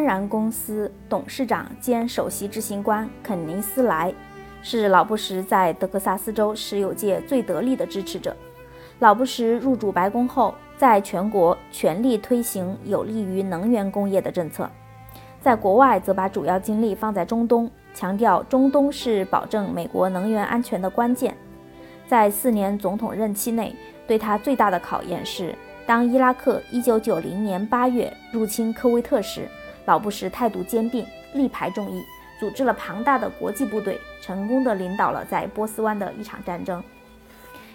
安然公司董事长兼首席执行官肯尼斯·莱是老布什在德克萨斯州石油界最得力的支持者。老布什入主白宫后，在全国全力推行有利于能源工业的政策，在国外则把主要精力放在中东，强调中东是保证美国能源安全的关键。在四年总统任期内，对他最大的考验是，当伊拉克1990年8月入侵科威特时，老布什态度坚定，力排众议，组织了庞大的国际部队，成功地领导了在波斯湾的一场战争。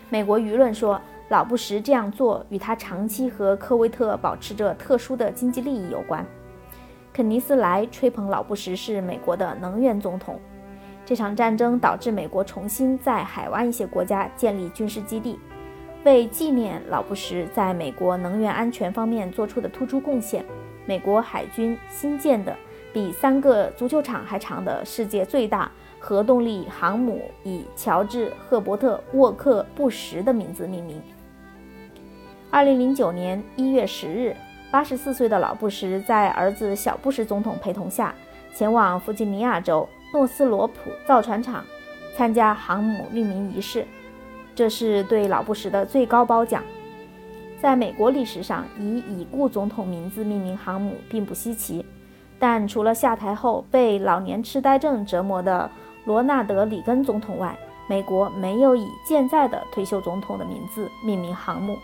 美国舆论说。老布什这样做与他长期和科威特保持着特殊的经济利益有关。肯尼斯莱吹捧老布什是美国的能源总统。这场战争导致美国重新在海湾一些国家建立军事基地，为纪念老布什在美国能源安全方面做出的突出贡献，美国海军新建的比三个足球场还长的世界最大。核动力航母以乔治·赫伯特·沃克·布什的名字命名。二零零九年一月十日，八十四岁的老布什在儿子小布什总统陪同下，前往弗吉尼亚州诺斯罗普造船厂参加航母命名仪式。这是对老布什的最高褒奖。在美国历史上，以已故总统名字命名航母并不稀奇，但除了下台后被老年痴呆症折磨的。罗纳德·里根总统外，美国没有以健在的退休总统的名字命名航母。《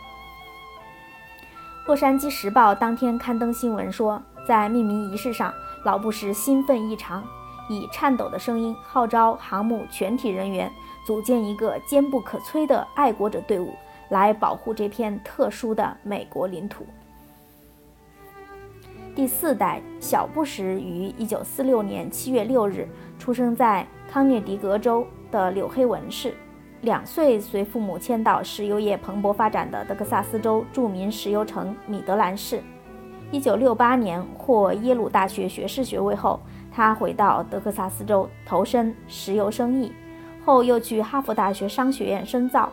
洛杉矶时报》当天刊登新闻说，在命名仪式上，老布什兴奋异常，以颤抖的声音号召航母全体人员组建一个坚不可摧的爱国者队伍，来保护这片特殊的美国领土。第四代小布什于1946年7月6日出生在。康涅狄格州的纽黑文市，两岁随父母迁到石油业蓬勃发展的德克萨斯州著名石油城米德兰市。一九六八年获耶鲁大学学士学位后，他回到德克萨斯州投身石油生意，后又去哈佛大学商学院深造，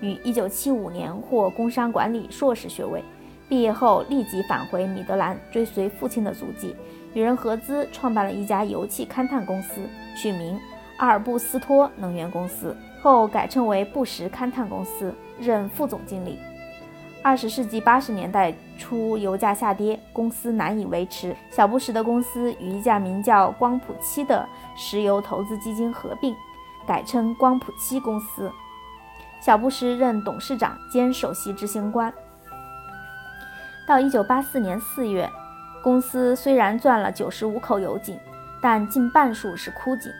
于一九七五年获工商管理硕士学位。毕业后立即返回米德兰，追随父亲的足迹，与人合资创办了一家油气勘探公司，取名。阿尔布斯托能源公司后改称为布什勘探公司，任副总经理。二十世纪八十年代初，油价下跌，公司难以维持。小布什的公司与一家名叫光谱七的石油投资基金合并，改称光谱七公司。小布什任董事长兼首席执行官。到一九八四年四月，公司虽然钻了九十五口油井，但近半数是枯井。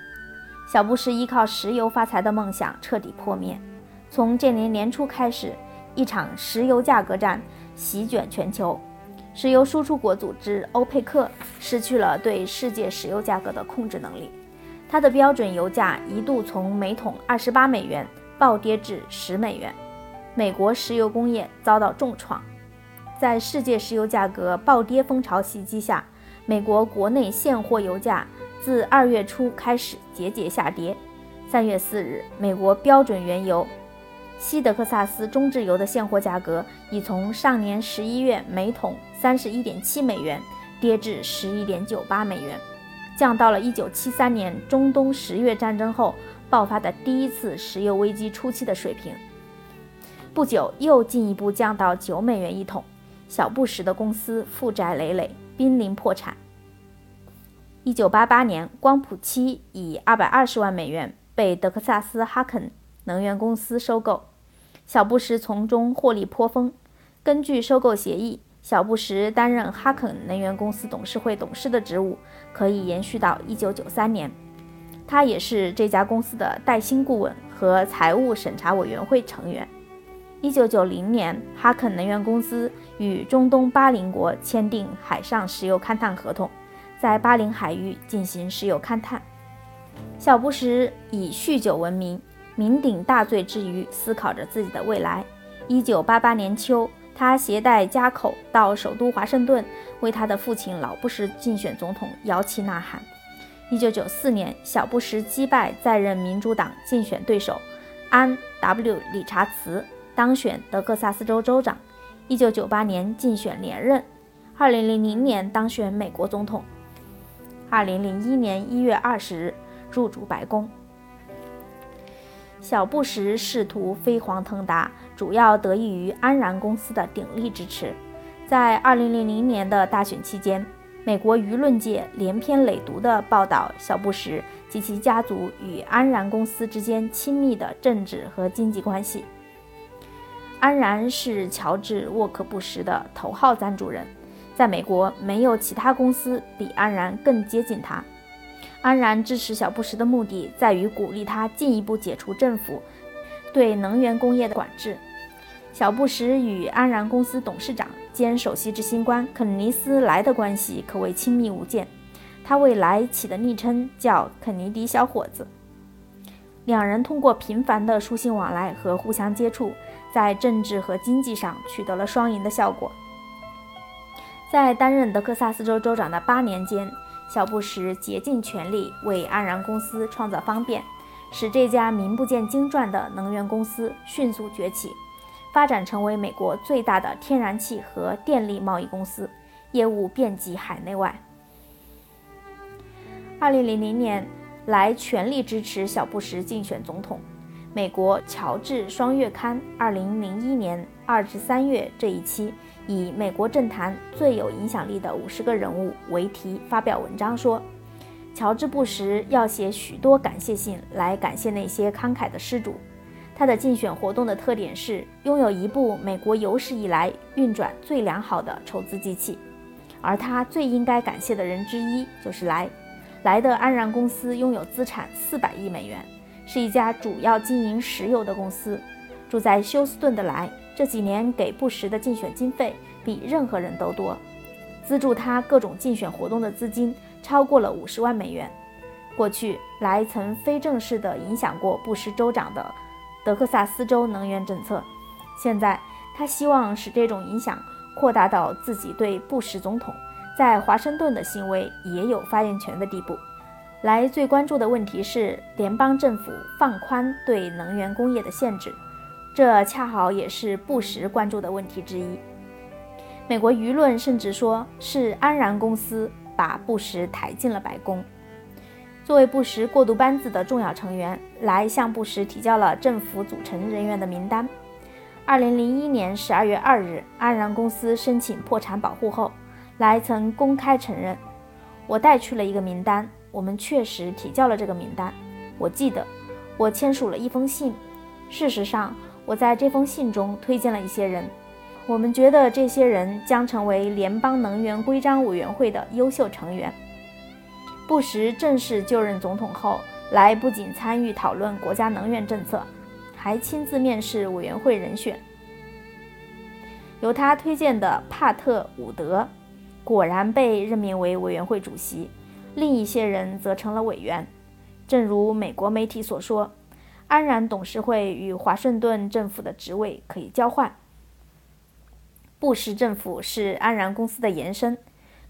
小布什依靠石油发财的梦想彻底破灭。从这年年初开始，一场石油价格战席卷全球，石油输出国组织欧佩克失去了对世界石油价格的控制能力，它的标准油价一度从每桶二十八美元暴跌至十美元，美国石油工业遭到重创。在世界石油价格暴跌风潮袭击下，美国国内现货油价。自二月初开始节节下跌。三月四日，美国标准原油西德克萨斯中质油的现货价格已从上年十一月每桶三十一点七美元跌至十一点九八美元，降到了一九七三年中东十月战争后爆发的第一次石油危机初期的水平。不久又进一步降到九美元一桶。小布什的公司负债累累，濒临破产。一九八八年，光谱七以二百二十万美元被德克萨斯哈肯能源公司收购，小布什从中获利颇丰。根据收购协议，小布什担任哈肯能源公司董事会董事的职务，可以延续到一九九三年。他也是这家公司的带薪顾问和财务审查委员会成员。一九九零年，哈肯能源公司与中东巴林国签订海上石油勘探合同。在巴林海域进行石油勘探。小布什以酗酒闻名，酩酊大醉之余，思考着自己的未来。1988年秋，他携带家口到首都华盛顿，为他的父亲老布什竞选总统摇旗呐喊。1994年，小布什击败在任民主党竞选对手安 ·W· 理查茨，当选德克萨斯州州长。1998年竞选连任，2000年当选美国总统。二零零一年一月二十日入主白宫。小布什仕途飞黄腾达，主要得益于安然公司的鼎力支持。在二零零零年的大选期间，美国舆论界连篇累牍地报道小布什及其家族与安然公司之间亲密的政治和经济关系。安然是乔治·沃克·布什的头号赞助人，在美国没有其他公司比安然更接近他。安然支持小布什的目的在于鼓励他进一步解除政府对能源工业的管制。小布什与安然公司董事长兼首席执行官肯尼斯·莱的关系可谓亲密无间，他为莱起的昵称叫“肯尼迪小伙子”。两人通过频繁的书信往来和互相接触，在政治和经济上取得了双赢的效果。在担任德克萨斯州州长的八年间，小布什竭尽全力为安然公司创造方便，使这家名不见经传的能源公司迅速崛起，发展成为美国最大的天然气和电力贸易公司，业务遍及海内外。二零零零年，来全力支持小布什竞选总统。美国《乔治双月刊》二零零一年二至三月这一期。以“美国政坛最有影响力的五十个人物”为题发表文章说，乔治·布什要写许多感谢信来感谢那些慷慨的施主。他的竞选活动的特点是拥有一部美国有史以来运转最良好的筹资机器，而他最应该感谢的人之一就是莱。莱的安然公司拥有资产四百亿美元，是一家主要经营石油的公司。住在休斯顿的莱。这几年给布什的竞选经费比任何人都多，资助他各种竞选活动的资金超过了五十万美元。过去，莱曾非正式地影响过布什州长的德克萨斯州能源政策。现在，他希望使这种影响扩大到自己对布什总统在华盛顿的行为也有发言权的地步。来最关注的问题是联邦政府放宽对能源工业的限制。这恰好也是布什关注的问题之一。美国舆论甚至说是安然公司把布什抬进了白宫。作为布什过渡班子的重要成员，莱向布什提交了政府组成人员的名单。二零零一年十二月二日，安然公司申请破产保护后，莱曾公开承认：“我带去了一个名单，我们确实提交了这个名单。我记得，我签署了一封信。事实上。”我在这封信中推荐了一些人，我们觉得这些人将成为联邦能源规章委员会的优秀成员。布什正式就任总统后，莱不仅参与讨论国家能源政策，还亲自面试委员会人选。由他推荐的帕特·伍德果然被任命为委员会主席，另一些人则成了委员。正如美国媒体所说。安然董事会与华盛顿政府的职位可以交换。布什政府是安然公司的延伸。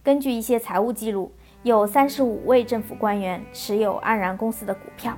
根据一些财务记录，有三十五位政府官员持有安然公司的股票。